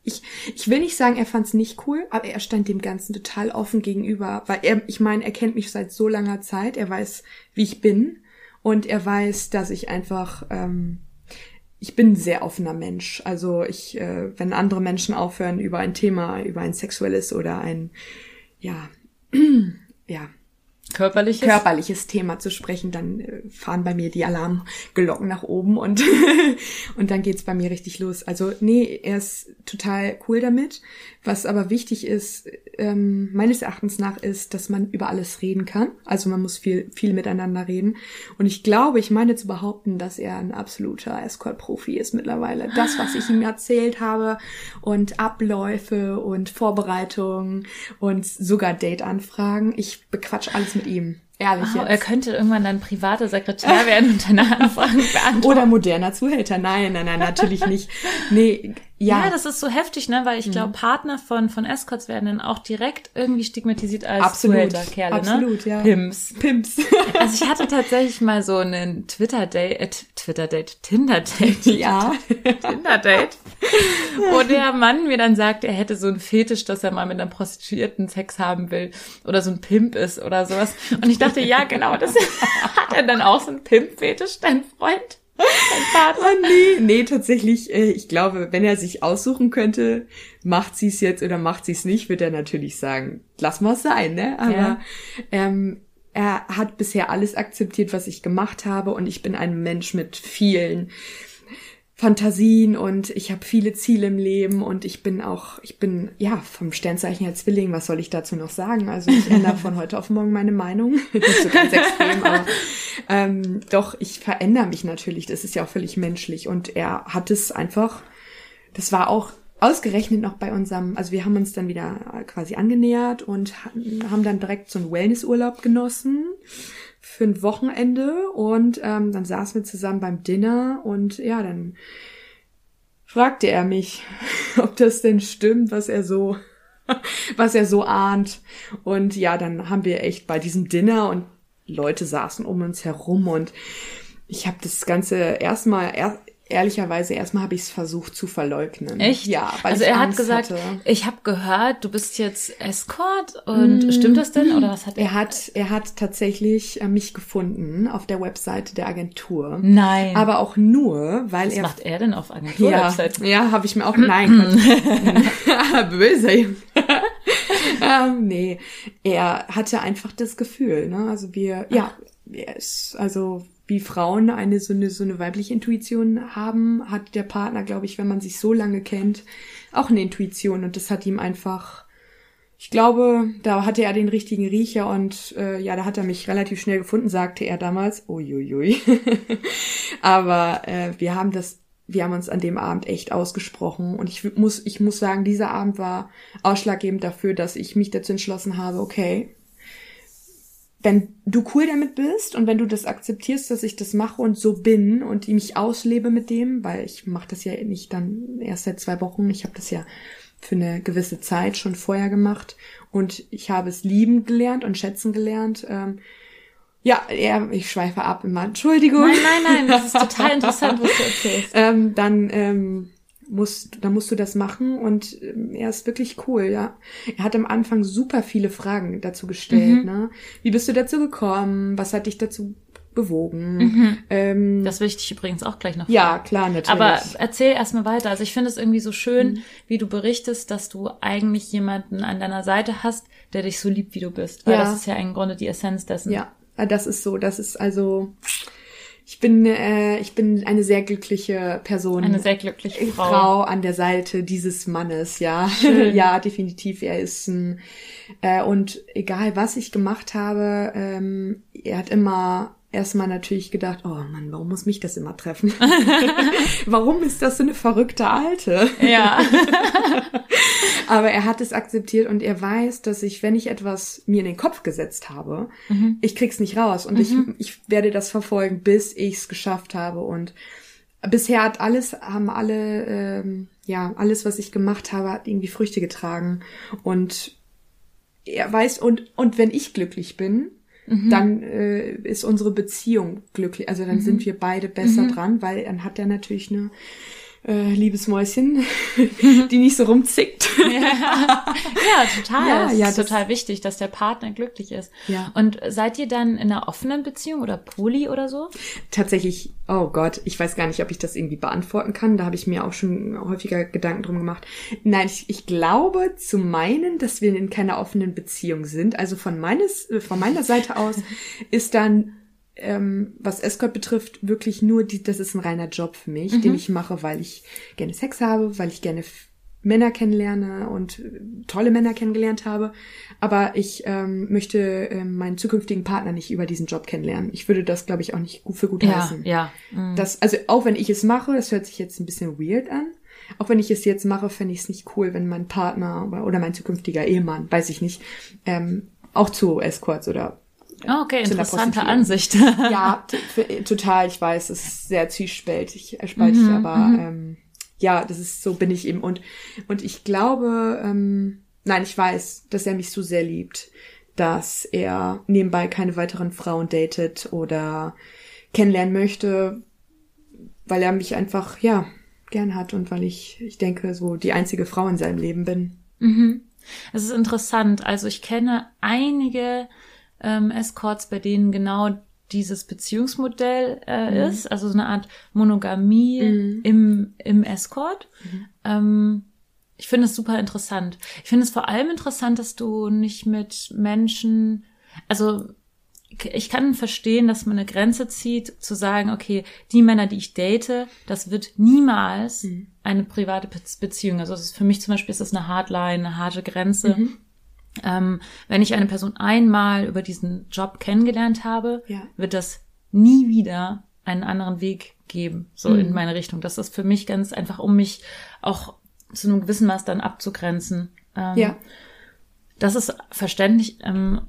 ich, ich will nicht sagen, er fand es nicht cool, aber er stand dem Ganzen total offen gegenüber, weil er, ich meine, er kennt mich seit so langer Zeit, er weiß, wie ich bin und er weiß, dass ich einfach, ähm, ich bin ein sehr offener Mensch. Also ich, äh, wenn andere Menschen aufhören über ein Thema, über ein sexuelles oder ein, ja, ja, körperliches, körperliches Thema zu sprechen, dann äh, fahren bei mir die Alarmglocken nach oben und, und dann geht's bei mir richtig los. Also nee, er ist total cool damit. Was aber wichtig ist, ähm, meines Erachtens nach, ist, dass man über alles reden kann. Also man muss viel, viel miteinander reden. Und ich glaube, ich meine zu behaupten, dass er ein absoluter Escort-Profi ist mittlerweile. Das, was ich ihm erzählt habe und Abläufe und Vorbereitungen und sogar Date-Anfragen. Ich bequatsch alles mit ihm. Ehrlich jetzt. Er könnte irgendwann dann privater Sekretär werden und deine Anfragen beantworten. Oder moderner Zuhälter. Nein, nein, nein, natürlich nicht. Nee, ja. ja, das ist so heftig, ne? Weil ich glaube, mhm. Partner von, von Escorts werden dann auch direkt irgendwie stigmatisiert als absolut, Zuhälterkerle, ne? Absolut, ja. Pimps. Pimps. Also ich hatte tatsächlich mal so einen Twitter-Date, äh, Twitter-Date, Tinder-Date. Ja. Tinder-Date. Wo der Mann mir dann sagt, er hätte so einen Fetisch, dass er mal mit einer Prostituierten Sex haben will oder so ein Pimp ist oder sowas. Und ich dachte, ja, genau, das hat er dann auch so einen Pimp-Fetisch, dein Freund. Oh, nee, nee, tatsächlich, äh, ich glaube, wenn er sich aussuchen könnte, macht sie es jetzt oder macht sie es nicht, wird er natürlich sagen, lass mal sein, ne? Aber ja. ähm, er hat bisher alles akzeptiert, was ich gemacht habe und ich bin ein Mensch mit vielen Fantasien und ich habe viele Ziele im Leben und ich bin auch, ich bin ja vom Sternzeichen als Zwilling, was soll ich dazu noch sagen? Also ich ändere von heute auf morgen meine Meinung. Nicht so ganz extrem, aber ähm, doch, ich verändere mich natürlich. Das ist ja auch völlig menschlich. Und er hat es einfach, das war auch ausgerechnet noch bei unserem, also wir haben uns dann wieder quasi angenähert und haben dann direkt so einen Wellnessurlaub genossen für ein Wochenende und ähm, dann saßen wir zusammen beim Dinner und ja, dann fragte er mich, ob das denn stimmt, was er so, was er so ahnt. Und ja, dann haben wir echt bei diesem Dinner und Leute saßen um uns herum und ich habe das Ganze erstmal er, ehrlicherweise erstmal habe ich es versucht zu verleugnen. Echt? Ja, weil also er Angst hat gesagt, hatte. ich habe gehört, du bist jetzt Escort und mm. stimmt das denn oder was hat er? Er hat er hat tatsächlich äh, mich gefunden auf der Webseite der Agentur. Nein. Aber auch nur, weil was er Was macht er denn auf Agentur? Ja, ja habe ich mir auch nein. Böse. ähm, nee, er hatte einfach das Gefühl, ne? Also wir ja, er ist also wie Frauen eine so eine so eine weibliche Intuition haben, hat der Partner, glaube ich, wenn man sich so lange kennt, auch eine Intuition und das hat ihm einfach ich glaube, da hatte er den richtigen Riecher und äh, ja, da hat er mich relativ schnell gefunden, sagte er damals. Uiuiui. Aber äh, wir haben das, wir haben uns an dem Abend echt ausgesprochen und ich muss, ich muss sagen, dieser Abend war ausschlaggebend dafür, dass ich mich dazu entschlossen habe, okay, wenn du cool damit bist und wenn du das akzeptierst, dass ich das mache und so bin und mich auslebe mit dem, weil ich mache das ja nicht dann erst seit zwei Wochen, ich habe das ja für eine gewisse Zeit schon vorher gemacht und ich habe es lieben gelernt und schätzen gelernt. Ähm, ja, ja, ich schweife ab immer. Entschuldigung. Nein, nein, nein, das ist total interessant, was du erzählst. ähm, dann ähm, musst, dann musst du das machen und ähm, er ist wirklich cool, ja. Er hat am Anfang super viele Fragen dazu gestellt, mhm. ne? Wie bist du dazu gekommen? Was hat dich dazu bewogen? Mhm. Ähm, das will ich dich übrigens auch gleich noch fragen. Ja, klar, natürlich. Aber erzähl erstmal weiter. Also ich finde es irgendwie so schön, mhm. wie du berichtest, dass du eigentlich jemanden an deiner Seite hast, der dich so liebt, wie du bist. Weil ja. das ist ja im Grunde die Essenz dessen. Ja, das ist so. Das ist also Ich bin, äh, ich bin eine sehr glückliche Person. Eine sehr glückliche Frau. Frau an der Seite dieses Mannes, ja. ja, definitiv. Er ist ein, äh, und egal was ich gemacht habe, ähm, er hat immer erstmal natürlich gedacht, oh Mann, warum muss mich das immer treffen? warum ist das so eine verrückte Alte? Ja. Aber er hat es akzeptiert und er weiß, dass ich, wenn ich etwas mir in den Kopf gesetzt habe, Mhm. ich krieg's nicht raus und ich, ich werde das verfolgen, bis ich's geschafft habe und bisher hat alles, haben alle, ähm, ja, alles, was ich gemacht habe, hat irgendwie Früchte getragen und er weiß und, und wenn ich glücklich bin, Mhm. dann äh, ist unsere Beziehung glücklich. Also dann sind wir beide besser Mhm. dran, weil dann hat er natürlich eine äh, liebes Mäuschen, die nicht so rumzickt. Ja, total. Ja, Ja, ja, ja, ist das- total wichtig, dass der Partner glücklich ist. Ja. Und seid ihr dann in einer offenen Beziehung oder Poly oder so? Tatsächlich, oh Gott, ich weiß gar nicht, ob ich das irgendwie beantworten kann. Da habe ich mir auch schon häufiger Gedanken drum gemacht. Nein, ich, ich glaube zu meinen, dass wir in keiner offenen Beziehung sind. Also von meines, äh, von meiner Seite aus ist dann ähm, was Escort betrifft, wirklich nur die, das ist ein reiner Job für mich, den ich mache, weil ich gerne Sex habe, weil ich gerne Männer kennenlerne und äh, tolle Männer kennengelernt habe. Aber ich ähm, möchte ähm, meinen zukünftigen Partner nicht über diesen Job kennenlernen. Ich würde das, glaube ich, auch nicht gut für gut heißen. ja. Mhm. Das, also auch wenn ich es mache, das hört sich jetzt ein bisschen weird an. Auch wenn ich es jetzt mache, fände ich es nicht cool, wenn mein Partner oder- mein zukünftiger Ehemann, weiß ich nicht, ähm, auch zu Escorts oder okay, zu einer interessante. Ansicht. ja, total, ich weiß, es ist sehr zwiespältig, äh, spaltig, aber ähm, ja, das ist so bin ich eben und und ich glaube, ähm, nein, ich weiß, dass er mich so sehr liebt, dass er nebenbei keine weiteren Frauen datet oder kennenlernen möchte, weil er mich einfach ja gern hat und weil ich ich denke so die einzige Frau in seinem Leben bin. Es ist interessant. Also ich kenne einige ähm, Escorts, bei denen genau dieses Beziehungsmodell äh, ist, also so eine Art Monogamie im, im Escort. Ähm, ich finde es super interessant. Ich finde es vor allem interessant, dass du nicht mit Menschen, also ich kann verstehen, dass man eine Grenze zieht, zu sagen, okay, die Männer, die ich date, das wird niemals eine private Be- Beziehung. Also das ist für mich zum Beispiel ist das eine Hardline, eine harte Grenze. Ähm, wenn ich eine Person einmal über diesen Job kennengelernt habe, Ja. wird das nie wieder einen anderen Weg geben, so in meine Richtung. Das ist für mich ganz einfach, um mich auch zu einem gewissen Maß dann abzugrenzen. Ähm, Ja. das ist verständlich. Ähm,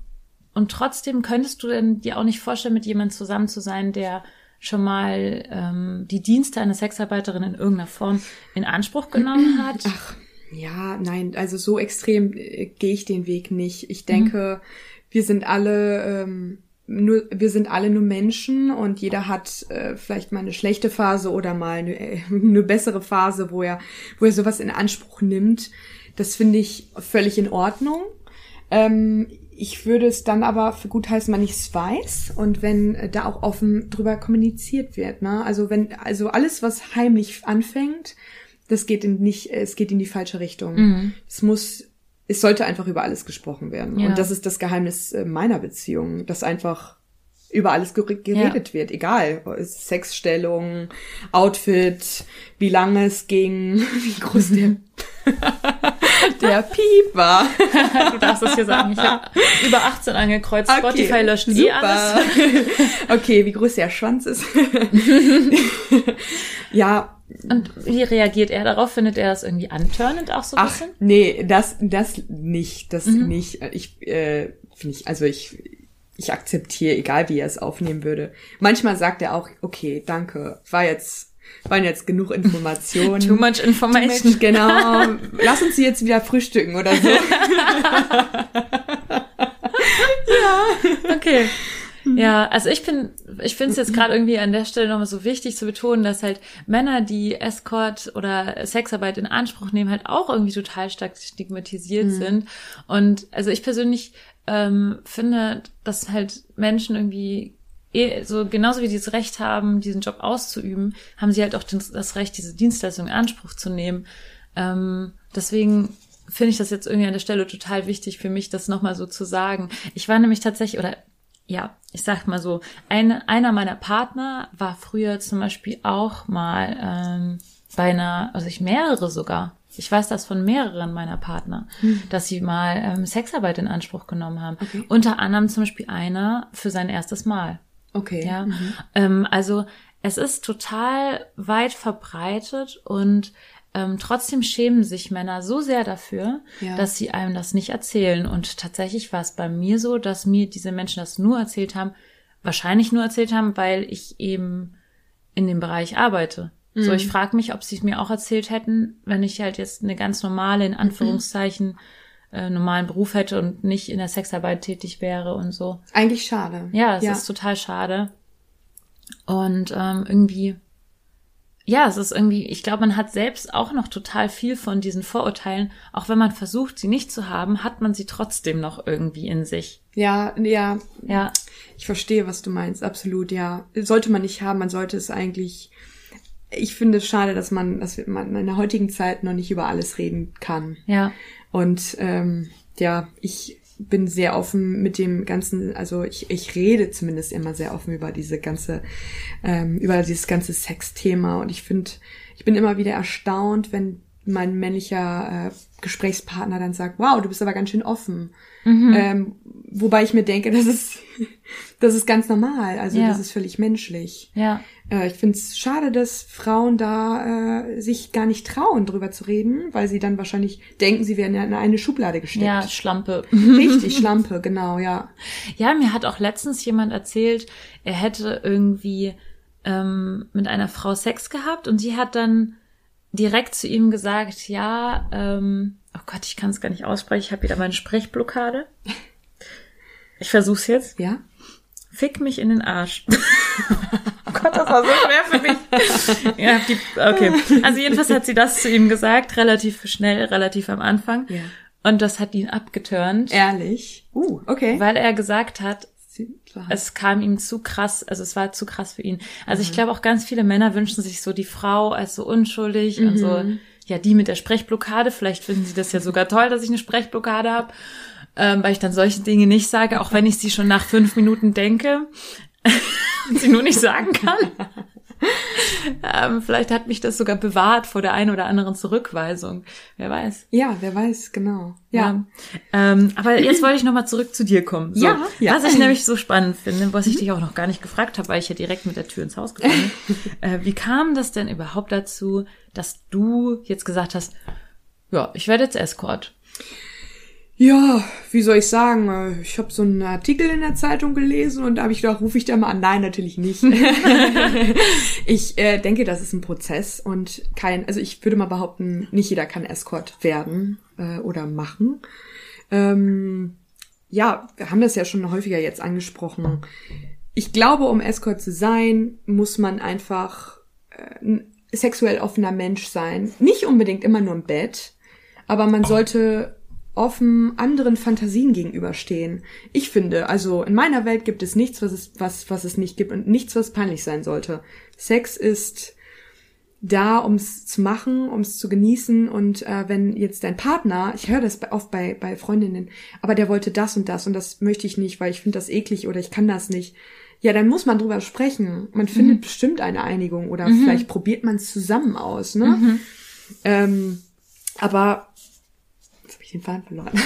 und trotzdem könntest du denn dir auch nicht vorstellen, mit jemandem zusammen zu sein, der schon mal ähm, die Dienste einer Sexarbeiterin in irgendeiner Form in Anspruch genommen hat? Ach, ja, nein, also so extrem äh, gehe ich den Weg nicht. Ich denke, wir sind alle ähm, nur, wir sind alle nur Menschen und jeder hat äh, vielleicht mal eine schlechte Phase oder mal eine, äh, eine bessere Phase, wo er, wo er sowas in Anspruch nimmt. Das finde ich völlig in Ordnung. Ähm, ich würde es dann aber für gut heißen, wenn ich es weiß und wenn äh, da auch offen drüber kommuniziert wird. Ne? Also wenn, also alles, was heimlich anfängt, das geht in nicht, es geht in die falsche Richtung. Es muss, es sollte einfach über alles gesprochen werden. Ja. Und das ist das Geheimnis äh, meiner Beziehung, dass einfach über alles ger- geredet wird, egal. Sexstellung, Outfit, wie lange es ging, wie groß der, der Piep war. Du darfst es hier sagen. Ich habe über 18 angekreuzt. Spotify löscht eh super. alles. okay, wie groß der Schwanz ist. ja, Und wie reagiert er darauf? Findet er das irgendwie antörnend auch so ein ach, bisschen? nee, das, das nicht, das Mhm. nicht. Ich, äh, finde ich, also ich, ich akzeptiere, egal wie er es aufnehmen würde. Manchmal sagt er auch, okay, danke, war jetzt, waren jetzt genug Informationen. Too much information. Genau. Lass uns jetzt wieder frühstücken oder so. Okay. Ja, also ich bin, ich finde es jetzt gerade irgendwie an der Stelle nochmal so wichtig zu betonen, dass halt Männer, die Escort oder Sexarbeit in Anspruch nehmen, halt auch irgendwie total stark stigmatisiert sind. Und also ich persönlich ähm, finde, dass halt Menschen irgendwie eh, so genauso wie die das Recht haben, diesen Job auszuüben, haben sie halt auch das das Recht, diese Dienstleistung in Anspruch zu nehmen. Ähm, deswegen finde ich das jetzt irgendwie an der Stelle total wichtig für mich, das nochmal so zu sagen. Ich war nämlich tatsächlich, oder ja, ich sag mal so, eine, einer meiner Partner war früher zum Beispiel auch mal ähm, bei einer, also ich mehrere sogar. Ich weiß das von mehreren meiner Partner, dass sie mal ähm, Sexarbeit in Anspruch genommen haben. Unter anderem zum Beispiel einer für sein erstes Mal. Okay. Ja, ähm, also es ist total weit verbreitet und ähm, trotzdem schämen sich Männer so sehr dafür, Ja. dass sie einem das nicht erzählen. Und tatsächlich war es bei mir so, dass mir diese Menschen das nur erzählt haben, wahrscheinlich nur erzählt haben, weil ich eben in dem Bereich arbeite. So, ich frage mich, ob sie es mir auch erzählt hätten, wenn ich halt jetzt eine ganz normale, in Anführungszeichen, äh, normalen Beruf hätte und nicht in der Sexarbeit tätig wäre und so. Eigentlich schade. Ja, es ist total schade. Und ähm, irgendwie, ja, es ist irgendwie, ich glaube, man hat selbst auch noch total viel von diesen Vorurteilen. Auch wenn man versucht, sie nicht zu haben, hat man sie trotzdem noch irgendwie in sich. Ja, ja, Ja, ich verstehe, was du meinst. Absolut, ja. Sollte man nicht haben, man sollte es eigentlich. Ich finde es schade, dass man, dass man in der heutigen Zeit noch nicht über alles reden kann. ja, Und ähm, ja, ich bin sehr offen mit dem ganzen, also ich, ich rede zumindest immer sehr offen über diese ganze, ähm, über dieses ganze Sexthema. Und ich finde, ich bin immer wieder erstaunt, wenn mein männlicher äh, Gesprächspartner dann sagt, wow, du bist aber ganz schön offen. Ähm, wobei ich mir denke, das ist, das ist ganz normal. Also Ja. das ist völlig menschlich. ja, Äh, ich finde es schade, dass Frauen da äh, sich gar nicht trauen, drüber zu reden, weil sie dann wahrscheinlich denken, sie werden ja in eine Schublade gesteckt. ja, Schlampe. Richtig, Schlampe, genau, ja. Ja, mir hat auch letztens jemand erzählt, er hätte irgendwie ähm, mit einer Frau Sex gehabt und die hat dann direkt zu ihm gesagt, ja, ähm, oh Gott, ich kann es gar nicht aussprechen, ich habe wieder meine Sprechblockade. Ich versuch's jetzt. Ja? Fick mich in den Arsch. oh Gott, das war so schwer für mich. ja, die, okay. Also jedenfalls hat sie das zu ihm gesagt, relativ schnell, relativ am Anfang. Ja. Und das hat ihn abgeturnt, Ehrlich? Uh, okay. weil er gesagt hat, Es kam ihm zu krass, also es war zu krass für ihn. Also ich glaube auch ganz viele Männer wünschen sich so die Frau als so unschuldig und so, ja, die mit der Sprechblockade, vielleicht finden sie das ja sogar toll, dass ich eine Sprechblockade habe, ähm, weil ich dann solche Dinge nicht sage, auch wenn ich sie schon nach fünf Minuten denke und sie nur nicht sagen kann. ähm, vielleicht hat mich das sogar bewahrt vor der einen oder anderen Zurückweisung. Wer weiß. Ja, wer weiß, genau. Ja. Ähm, aber jetzt wollte ich nochmal zurück zu dir kommen. So, Ja, ja. Was ich nämlich so spannend finde, was ich dich auch noch gar nicht gefragt habe, weil ich ja direkt mit der Tür ins Haus gekommen bin. äh, wie kam das denn überhaupt dazu, dass du jetzt gesagt hast, ja, ich werde jetzt Escort? Ja, wie soll ich sagen? äh, Ich habe so einen Artikel in der Zeitung gelesen und da habe ich gedacht, rufe ich da mal an. Nein, natürlich nicht. ich äh, denke, das ist ein Prozess und kein, also ich würde mal behaupten, nicht jeder kann Escort werden äh, oder machen. Ähm, ja, wir haben das ja schon häufiger jetzt angesprochen. Ich glaube, um Escort zu sein, muss man einfach äh, ein sexuell offener Mensch sein. Nicht unbedingt immer nur im Bett, aber man sollte offen anderen Fantasien gegenüberstehen. Ich finde, also in meiner Welt gibt es nichts, was es, was, was es nicht gibt und nichts, was peinlich sein sollte. Sex ist da, um es zu machen, um es zu genießen und äh, wenn jetzt dein Partner, ich höre das oft bei, bei Freundinnen, aber der wollte das und das und das möchte ich nicht, weil ich finde das eklig oder ich kann das nicht. Ja, dann muss man drüber sprechen. Man findet bestimmt eine Einigung oder vielleicht probiert man es zusammen aus, ne? Ähm, aber den Faden verloren.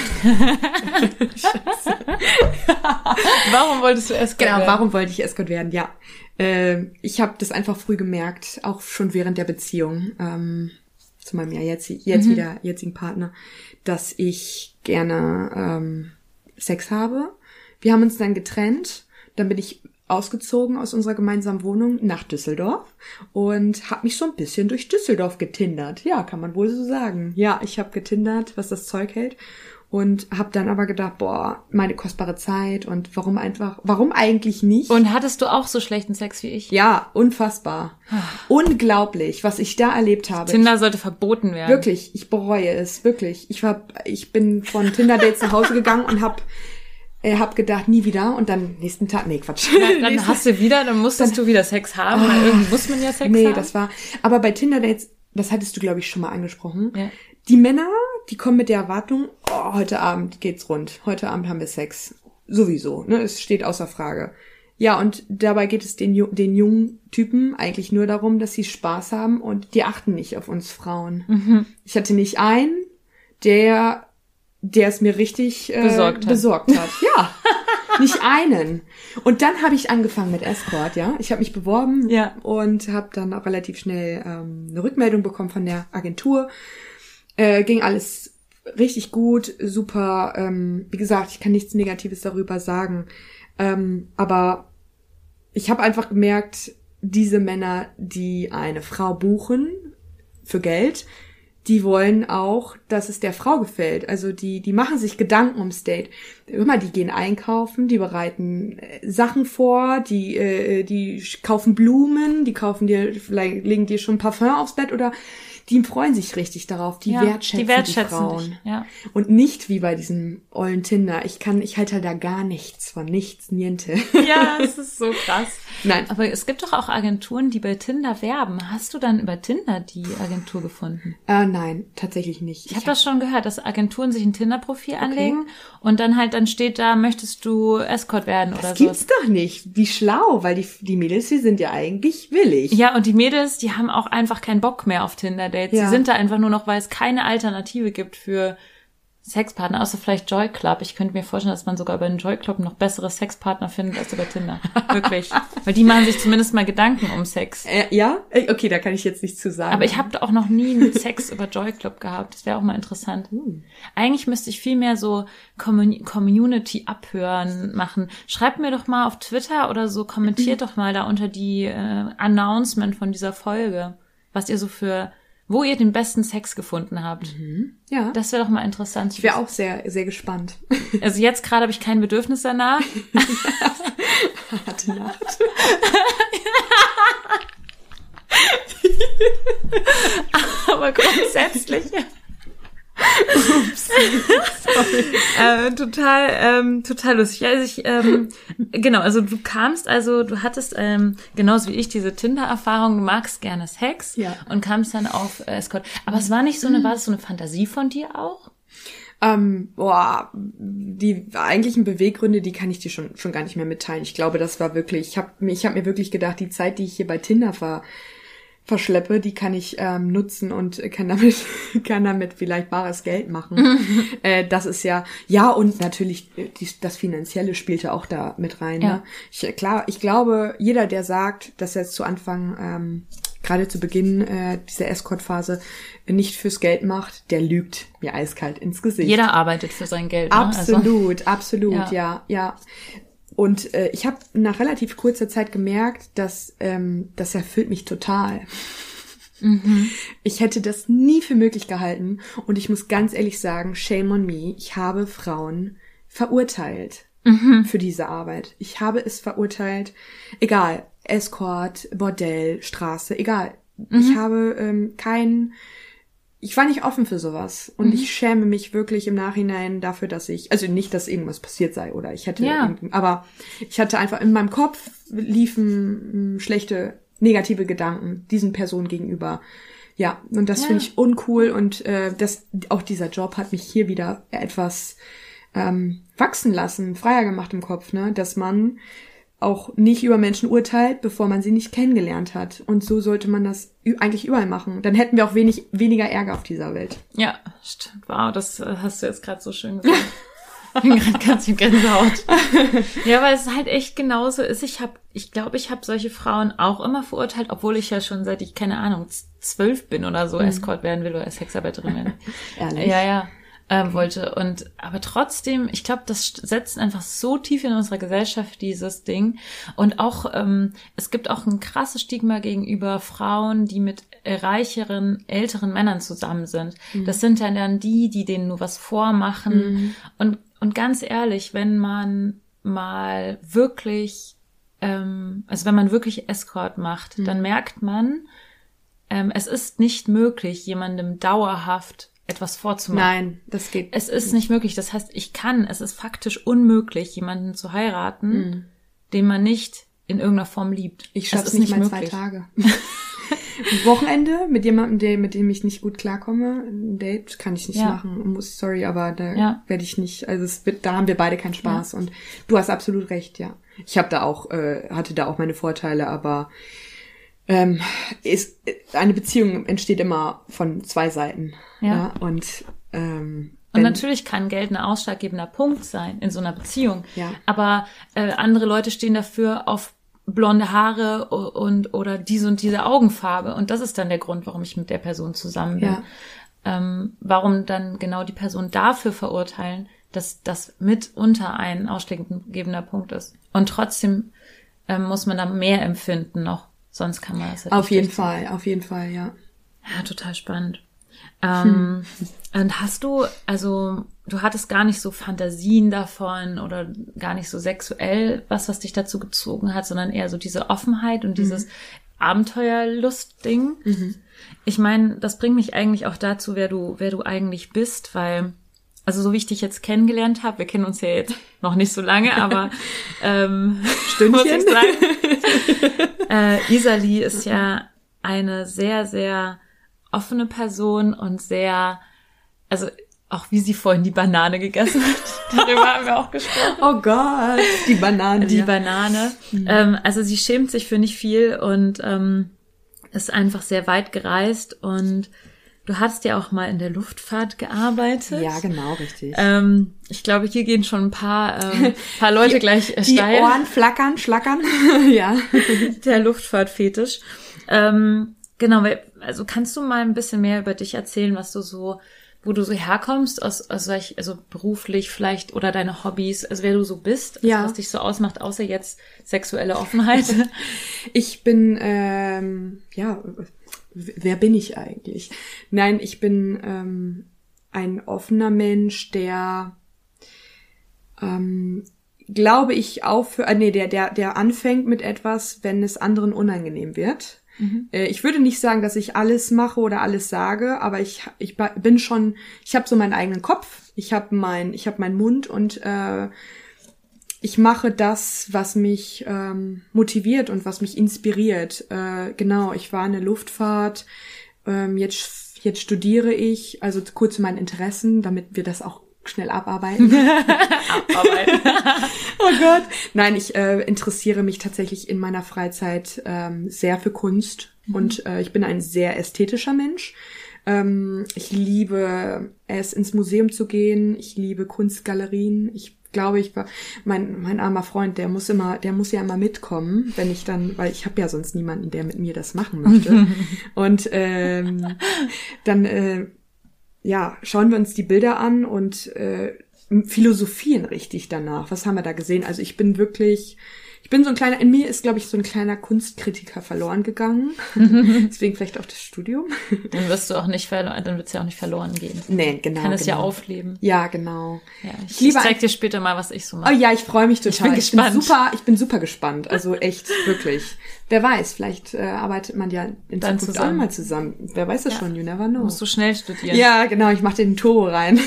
Warum wolltest du Escort Genau, warum wollte ich Escort werden? Ja, ähm, ich habe das einfach früh gemerkt, auch schon während der Beziehung ähm, zu meinem ja jetzt, jetzt wieder jetzigen Partner, dass ich gerne ähm, Sex habe. Wir haben uns dann getrennt, dann bin ich ausgezogen aus unserer gemeinsamen Wohnung nach Düsseldorf und habe mich so ein bisschen durch Düsseldorf getindert. Ja, kann man wohl so sagen. Ja, ich habe getindert, was das Zeug hält und habe dann aber gedacht, boah, meine kostbare Zeit und warum einfach, warum eigentlich nicht? Und hattest du auch so schlechten Sex wie ich? ja, unfassbar. Unglaublich, was ich da erlebt habe. Tinder sollte verboten werden. Wirklich, ich bereue es, wirklich. Ich war, ich bin von Tinder Dates nach Hause gegangen und hab, äh, hab gedacht, nie wieder. Und dann nächsten Tag, nee, Quatsch. Dann hast du wieder, dann musstest du wieder Sex haben, weil irgendwie muss man ja Sex nee, haben. das war, aber bei Tinder Dates, das hattest du, glaube ich, schon mal angesprochen. Ja. Die Männer, die kommen mit der Erwartung, oh, heute Abend geht's rund. Heute Abend haben wir Sex. sowieso, ne? Es steht außer Frage. Ja, und dabei geht es den, den jungen Typen eigentlich nur darum, dass sie Spaß haben und die achten nicht auf uns Frauen. Ich hatte nicht einen, der, der es mir richtig äh, Besorgt hat. besorgt hat. Ja, nicht einen. Und dann habe ich angefangen mit Escort, ja. Ich habe mich beworben Ja. und habe dann auch relativ schnell ähm, eine Rückmeldung bekommen von der Agentur. Äh, ging alles richtig gut, super. Ähm, wie gesagt, ich kann nichts Negatives darüber sagen. Ähm, aber ich habe einfach gemerkt, diese Männer, die eine Frau buchen für Geld, die wollen auch, dass es der Frau gefällt. Also die, die machen sich Gedanken ums Date. Immer, die gehen einkaufen, die bereiten äh, Sachen vor, die, äh, die kaufen Blumen, die kaufen dir, vielleicht legen dir schon Parfum aufs Bett oder die freuen sich richtig darauf, die Ja, wertschätzen die wertschätzen Frauen. dich, ja. Und nicht wie bei diesem ollen Tinder. Ich kann, ich halte da gar nichts von, nichts, niente. Ja, es ist so krass. Nein. Aber es gibt doch auch Agenturen, die bei Tinder werben. Hast du dann über Tinder die Agentur gefunden? Äh, nein, tatsächlich nicht. Ich habe das schon gehört, dass Agenturen sich ein Tinder-Profil anlegen und dann halt dann steht da, möchtest du Escort werden oder Das so. gibt's doch nicht. Wie schlau, weil die, die Mädels, die sind ja eigentlich willig. Ja, und die Mädels, die haben auch einfach keinen Bock mehr auf Tinder-Dates. Ja. Die sind da einfach nur noch, weil es keine Alternative gibt für Sexpartner, außer vielleicht Joy Club. Ich könnte mir vorstellen, dass man sogar über den Joy Club noch bessere Sexpartner findet als über Tinder. Wirklich. Weil die machen sich zumindest mal Gedanken um Sex. Äh, ja? Äh, Okay, da kann ich jetzt nichts zu sagen. Aber ich habe auch noch nie einen Sex über Joy Club gehabt. Das wäre auch mal interessant. Eigentlich müsste ich viel mehr so Commun Community abhören machen. Schreibt mir doch mal auf Twitter oder so, kommentiert doch mal da unter die äh, Announcement von dieser Folge, was ihr so für, wo ihr den besten Sex gefunden habt. ja. Das wäre doch mal interessant. ich wäre auch sehr, sehr gespannt. Also jetzt gerade habe ich kein Bedürfnis danach. Harte Nacht. aber grundsätzlich. Äh, total, ähm, total lustig. Also ich, ähm, genau, also du kamst, also du hattest ähm, genauso wie ich diese Tinder-Erfahrung, du magst gerne Sex Ja. und kamst dann auf äh, Escort. Aber es war nicht so eine, war das so eine Fantasie von dir auch? Ähm, boah, die eigentlichen Beweggründe, die kann ich dir schon, schon gar nicht mehr mitteilen. Ich glaube, das war wirklich, ich habe ich hab mir wirklich gedacht, die Zeit, die ich hier bei Tinder ver, verschleppe, die kann ich ähm, nutzen und kann damit, kann damit vielleicht wahres Geld machen. äh, das ist ja, ja, und natürlich äh, die, das Finanzielle spielte auch da mit rein. Ja. Ne? Ich, klar, ich glaube, jeder, der sagt, dass er jetzt zu Anfang, ähm, gerade zu Beginn äh, dieser Escort-Phase nicht fürs Geld macht, der lügt mir eiskalt ins Gesicht. Jeder arbeitet für sein Geld. Ne? Also, Absolut, absolut, Ja. ja, ja. Und äh, ich habe nach relativ kurzer Zeit gemerkt, dass ähm, das erfüllt mich total. Mhm. Ich hätte das nie für möglich gehalten und ich muss ganz ehrlich sagen, shame on me, ich habe Frauen verurteilt Mhm. für diese Arbeit. Ich habe es verurteilt, egal, Escort, Bordell, Straße, egal. Mhm. Ich habe ähm, kein, ich war nicht offen für sowas und Mhm. ich schäme mich wirklich im Nachhinein dafür, dass ich, also nicht, dass irgendwas passiert sei oder ich hätte, Ja. aber ich hatte einfach in meinem Kopf liefen mh, schlechte, negative Gedanken diesen Personen gegenüber. Ja, und das Ja. finde ich uncool und äh, das auch dieser Job hat mich hier wieder etwas ähm, wachsen lassen, freier gemacht im Kopf, ne, dass man auch nicht über Menschen urteilt, bevor man sie nicht kennengelernt hat. Und so sollte man das eigentlich überall machen. Dann hätten wir auch wenig weniger Ärger auf dieser Welt. Ja, stimmt. Wow, das äh, hast du jetzt gerade so schön gesagt. Ich bin gerade ganz in Gänsehaut. ja, weil es halt echt genauso ist. Ich habe, ich glaube, ich habe solche Frauen auch immer verurteilt, obwohl ich ja schon seit ich, keine Ahnung, zwölf bin oder so Escort werden will oder Sexarbeiterin werden. Ehrlich? Ja, ja. Ähm, wollte. Und aber trotzdem, ich glaube, das setzt einfach so tief in unserer Gesellschaft dieses Ding. Und auch, ähm, es gibt auch ein krasses Stigma gegenüber Frauen, die mit äh, reicheren, älteren Männern zusammen sind. Das sind dann dann die, die denen nur was vormachen. Und, und ganz ehrlich, wenn man mal wirklich, ähm, also wenn man wirklich Escort macht, dann merkt man, ähm, es ist nicht möglich, jemandem dauerhaft etwas vorzumachen. Nein, das geht. Es ist nicht möglich. Das heißt, ich kann, es ist faktisch unmöglich, jemanden zu heiraten, den man nicht in irgendeiner Form liebt. ich Es schaff's ist nicht, mal zwei Tage. Wochenende mit jemandem, der, mit dem ich nicht gut klarkomme, ein Date kann ich nicht Ja. machen. Muss, sorry, aber da Ja. werde ich nicht, also es wird, da haben wir beide keinen Spaß. Und du hast absolut recht, ja. Ich habe da auch, äh, hatte da auch meine Vorteile, aber ähm, ist, eine Beziehung entsteht immer von zwei Seiten. Ja. Und ähm, Und natürlich kann Geld ein ausschlaggebender Punkt sein in so einer Beziehung. Ja. Aber äh, andere Leute stehen dafür auf blonde Haare und oder diese und diese Augenfarbe. Und das ist dann der Grund, warum ich mit der Person zusammen bin. Ja. Ähm, warum dann genau die Person dafür verurteilen, dass das mitunter ein ausschlaggebender Punkt ist. Und trotzdem ähm, muss man da mehr empfinden noch. Sonst kann man das halt auf jeden. Fall, auf jeden Fall, ja. Ja, total spannend. Ähm, Und hast du, also du hattest gar nicht so Fantasien davon oder gar nicht so sexuell was, was dich dazu gezogen hat, sondern eher so diese Offenheit und dieses Abenteuerlust-Ding. Ich meine, das bringt mich eigentlich auch dazu, wer du, wer du eigentlich bist, weil, also so wie ich dich jetzt kennengelernt habe, wir kennen uns ja jetzt noch nicht so lange, aber ähm, sagen, äh, Isali ist ja eine sehr, sehr offene Person und sehr, also auch wie sie vorhin die Banane gegessen hat. Darüber haben wir auch gesprochen. Oh Gott, die Banane. Die ja. Banane. Ähm, also sie schämt sich für nicht viel und ähm, ist einfach sehr weit gereist und du hast ja auch mal in der Luftfahrt gearbeitet. ja, genau, richtig. Ähm, ich glaube, hier gehen schon ein paar, ähm, paar Leute gleich äh, die steil. Ohren flackern, schlackern. ja. der Luftfahrtfetisch. Ähm, genau, also kannst du mal ein bisschen mehr über dich erzählen, was du so, wo du so herkommst, aus, aus solch, also beruflich vielleicht oder deine Hobbys, also wer du so bist, also Ja. was dich so ausmacht, außer jetzt sexuelle Offenheit. Ich bin, ähm, ja, wer bin ich eigentlich? Nein, ich bin ähm, ein offener Mensch, der, ähm, glaube ich, aufhört, äh, nee, der, der, der anfängt mit etwas, wenn es anderen unangenehm wird. Äh, Ich würde nicht sagen, dass ich alles mache oder alles sage, aber ich, ich bin schon, ich habe so meinen eigenen Kopf, ich habe mein, ich habe meinen Mund und äh, ich mache das, was mich ähm, motiviert und was mich inspiriert. Äh, genau, ich war in der Luftfahrt. Ähm, jetzt, jetzt studiere ich, also kurz zu meinen Interessen, damit wir das auch schnell abarbeiten. oh Gott. Nein, ich äh, interessiere mich tatsächlich in meiner Freizeit ähm, sehr für Kunst und äh, ich bin ein sehr ästhetischer Mensch. Ähm, ich liebe es, ins Museum zu gehen. Ich liebe Kunstgalerien. Ich glaube, ich mein mein armer Freund, der muss immer, der muss ja immer mitkommen, wenn ich dann, weil ich habe ja sonst niemanden, der mit mir das machen möchte. und ähm, dann äh, ja, schauen wir uns die Bilder an und äh, philosophieren richtig danach. Was haben wir da gesehen? Also ich bin wirklich, ich bin so ein kleiner, in mir ist, glaube ich, so ein kleiner Kunstkritiker verloren gegangen. Deswegen vielleicht auch das Studium. dann wirst du auch nicht verloren, dann wird es ja auch nicht verloren gehen. nee, genau. Kann es genau. ja aufleben. Ja, genau. Ja, ich, liebe ich zeig dir später mal, was ich so Oh mache. ja, ich freue mich total. bin gespannt. super, ich bin super gespannt. Also echt, wirklich. Wer weiß, vielleicht äh, arbeitet man ja in Dann Zukunft zusammen. auch mal zusammen. Wer weiß das schon, you never know. Musst du schnell studieren. Ja, genau, ich mache den Turbo rein.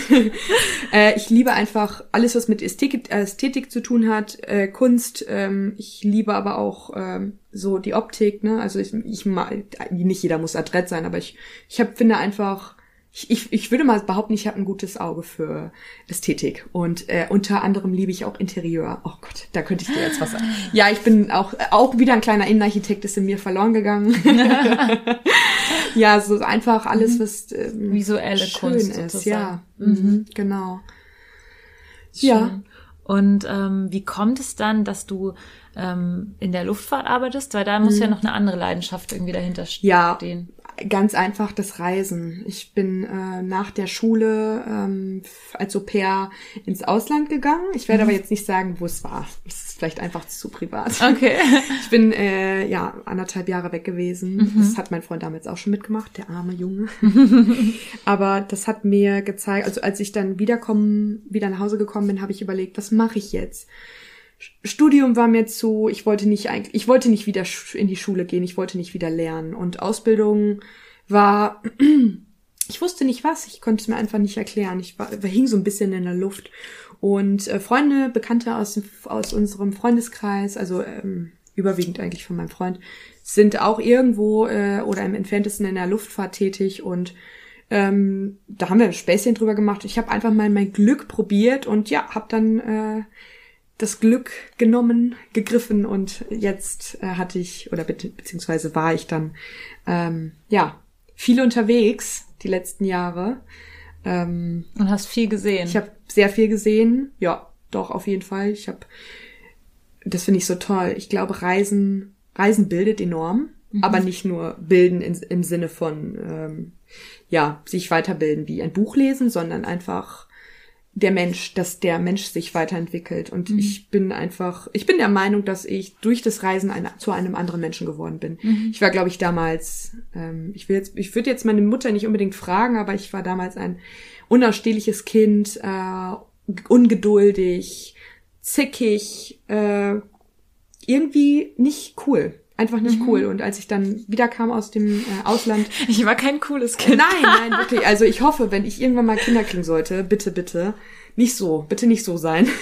äh, ich liebe einfach alles, was mit Ästhetik, Ästhetik zu tun hat, äh, Kunst. Ähm, ich liebe aber auch ähm, so die Optik. Ne? Also ich, ich ma- nicht jeder muss adrett sein, aber ich, ich hab, finde einfach, ich, ich, ich würde mal behaupten, ich habe ein gutes Auge für Ästhetik. Und äh, unter anderem liebe ich auch Interieur. Oh Gott, da könnte ich dir jetzt was sagen. Ja, ich bin auch, auch wieder ein kleiner Innenarchitekt ist in mir verloren gegangen. ja, so einfach alles, was ähm, Visuelle schön Kunst ist. sozusagen. Ja, mhm. genau. Ja. Schön. Und ähm, wie kommt es dann, dass du ähm, in der Luftfahrt arbeitest? Weil da muss ja noch eine andere Leidenschaft irgendwie dahinter stehen. Mhm. Ja, ganz einfach das Reisen. Ich bin äh, nach der Schule ähm, als Au pair ins Ausland gegangen. Ich werde aber jetzt nicht sagen, wo es war. Das ist vielleicht einfach zu privat. Okay. Ich bin äh, ja anderthalb Jahre weg gewesen. Das hat mein Freund damals auch schon mitgemacht, der arme Junge. aber das hat mir gezeigt, also als ich dann wiederkommen, wieder nach Hause gekommen bin, habe ich überlegt, was mache ich jetzt? Studium war mir zu, ich wollte nicht eigentlich, ich wollte nicht wieder in die Schule gehen, ich wollte nicht wieder lernen. Und Ausbildung war, ich wusste nicht was, ich konnte es mir einfach nicht erklären. Ich war, hing so ein bisschen in der Luft. Und äh, Freunde, Bekannte aus, aus unserem Freundeskreis, also ähm, überwiegend eigentlich von meinem Freund, sind auch irgendwo äh, oder im entferntesten in der Luftfahrt tätig und ähm, da haben wir ein Späßchen drüber gemacht. Ich habe einfach mal mein Glück probiert und ja, habe dann äh, das Glück genommen, gegriffen und jetzt äh, hatte ich oder be beziehungsweise war ich dann ähm, ja viel unterwegs die letzten Jahre. Ähm, und hast viel gesehen. Ich habe sehr viel gesehen. Ja, doch auf jeden Fall. Ich habe das finde ich so toll. Ich glaube, Reisen Reisen bildet enorm, mhm. aber nicht nur bilden in, im Sinne von ähm, ja sich weiterbilden wie ein Buch lesen, sondern einfach der Mensch, dass der Mensch sich weiterentwickelt. Und mhm. ich bin einfach, ich bin der Meinung, dass ich durch das Reisen ein, zu einem anderen Menschen geworden bin. Mhm. Ich war, glaube ich, damals, ähm, ich will jetzt, ich würde jetzt meine Mutter nicht unbedingt fragen, aber ich war damals ein unausstehliches Kind, äh, ungeduldig, zickig, äh, irgendwie nicht cool einfach nicht mhm. cool. Und als ich dann wiederkam aus dem äh, Ausland. Ich war kein cooles Kind. Nein, nein, wirklich. Also ich hoffe, wenn ich irgendwann mal Kinder kriegen sollte, bitte, bitte. Nicht so, bitte nicht so sein.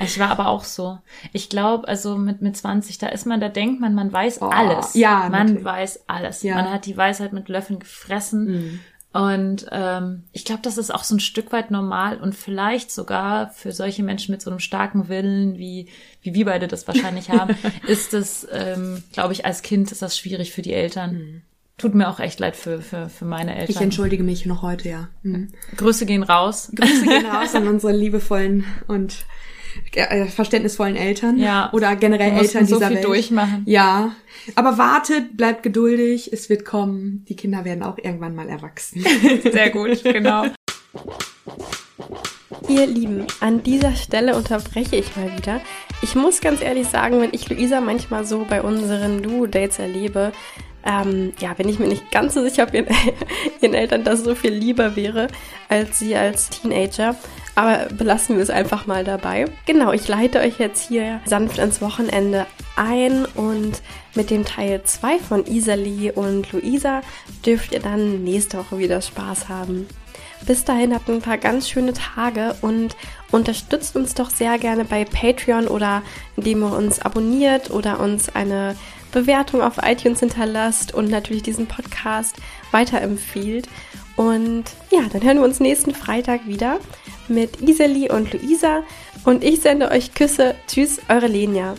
Ich war aber auch so. Ich glaube, also mit, mit 20, da ist man, da denkt man, man weiß oh, alles. Ja, man natürlich. weiß alles. Ja. Man hat die Weisheit mit Löffeln gefressen. Mhm. Und ähm, ich glaube, das ist auch so ein Stück weit normal und vielleicht sogar für solche Menschen mit so einem starken Willen, wie, wie wir beide das wahrscheinlich haben, ist es, ähm, glaube ich, als Kind ist das schwierig für die Eltern. Mhm. Tut mir auch echt leid für, für, für meine Eltern. Ich entschuldige mich noch heute, ja. Mhm. Grüße gehen raus. Grüße gehen raus an unsere liebevollen und äh, verständnisvollen Eltern. Ja. Oder generell Eltern dieser so viel Welt. durchmachen. Ja. Aber wartet, bleibt geduldig, es wird kommen. Die Kinder werden auch irgendwann mal erwachsen. Sehr gut, genau. Ihr Lieben, an dieser Stelle unterbreche ich mal wieder. Ich muss ganz ehrlich sagen, wenn ich Luisa manchmal so bei unseren Duo-Dates erlebe, ähm, ja, bin ich mir nicht ganz so sicher, ob ihren, ihren Eltern das so viel lieber wäre als sie als Teenager. Aber belassen wir es einfach mal dabei. Genau, ich leite euch jetzt hier sanft ins Wochenende ein und mit dem Teil 2 von Isali und Luisa dürft ihr dann nächste Woche wieder Spaß haben. Bis dahin habt ein paar ganz schöne Tage und unterstützt uns doch sehr gerne bei Patreon oder indem ihr uns abonniert oder uns eine Bewertung auf iTunes hinterlasst und natürlich diesen Podcast weiterempfiehlt. Und ja, dann hören wir uns nächsten Freitag wieder mit Iseli und Luisa. Und ich sende euch Küsse. Tschüss, eure Lenia.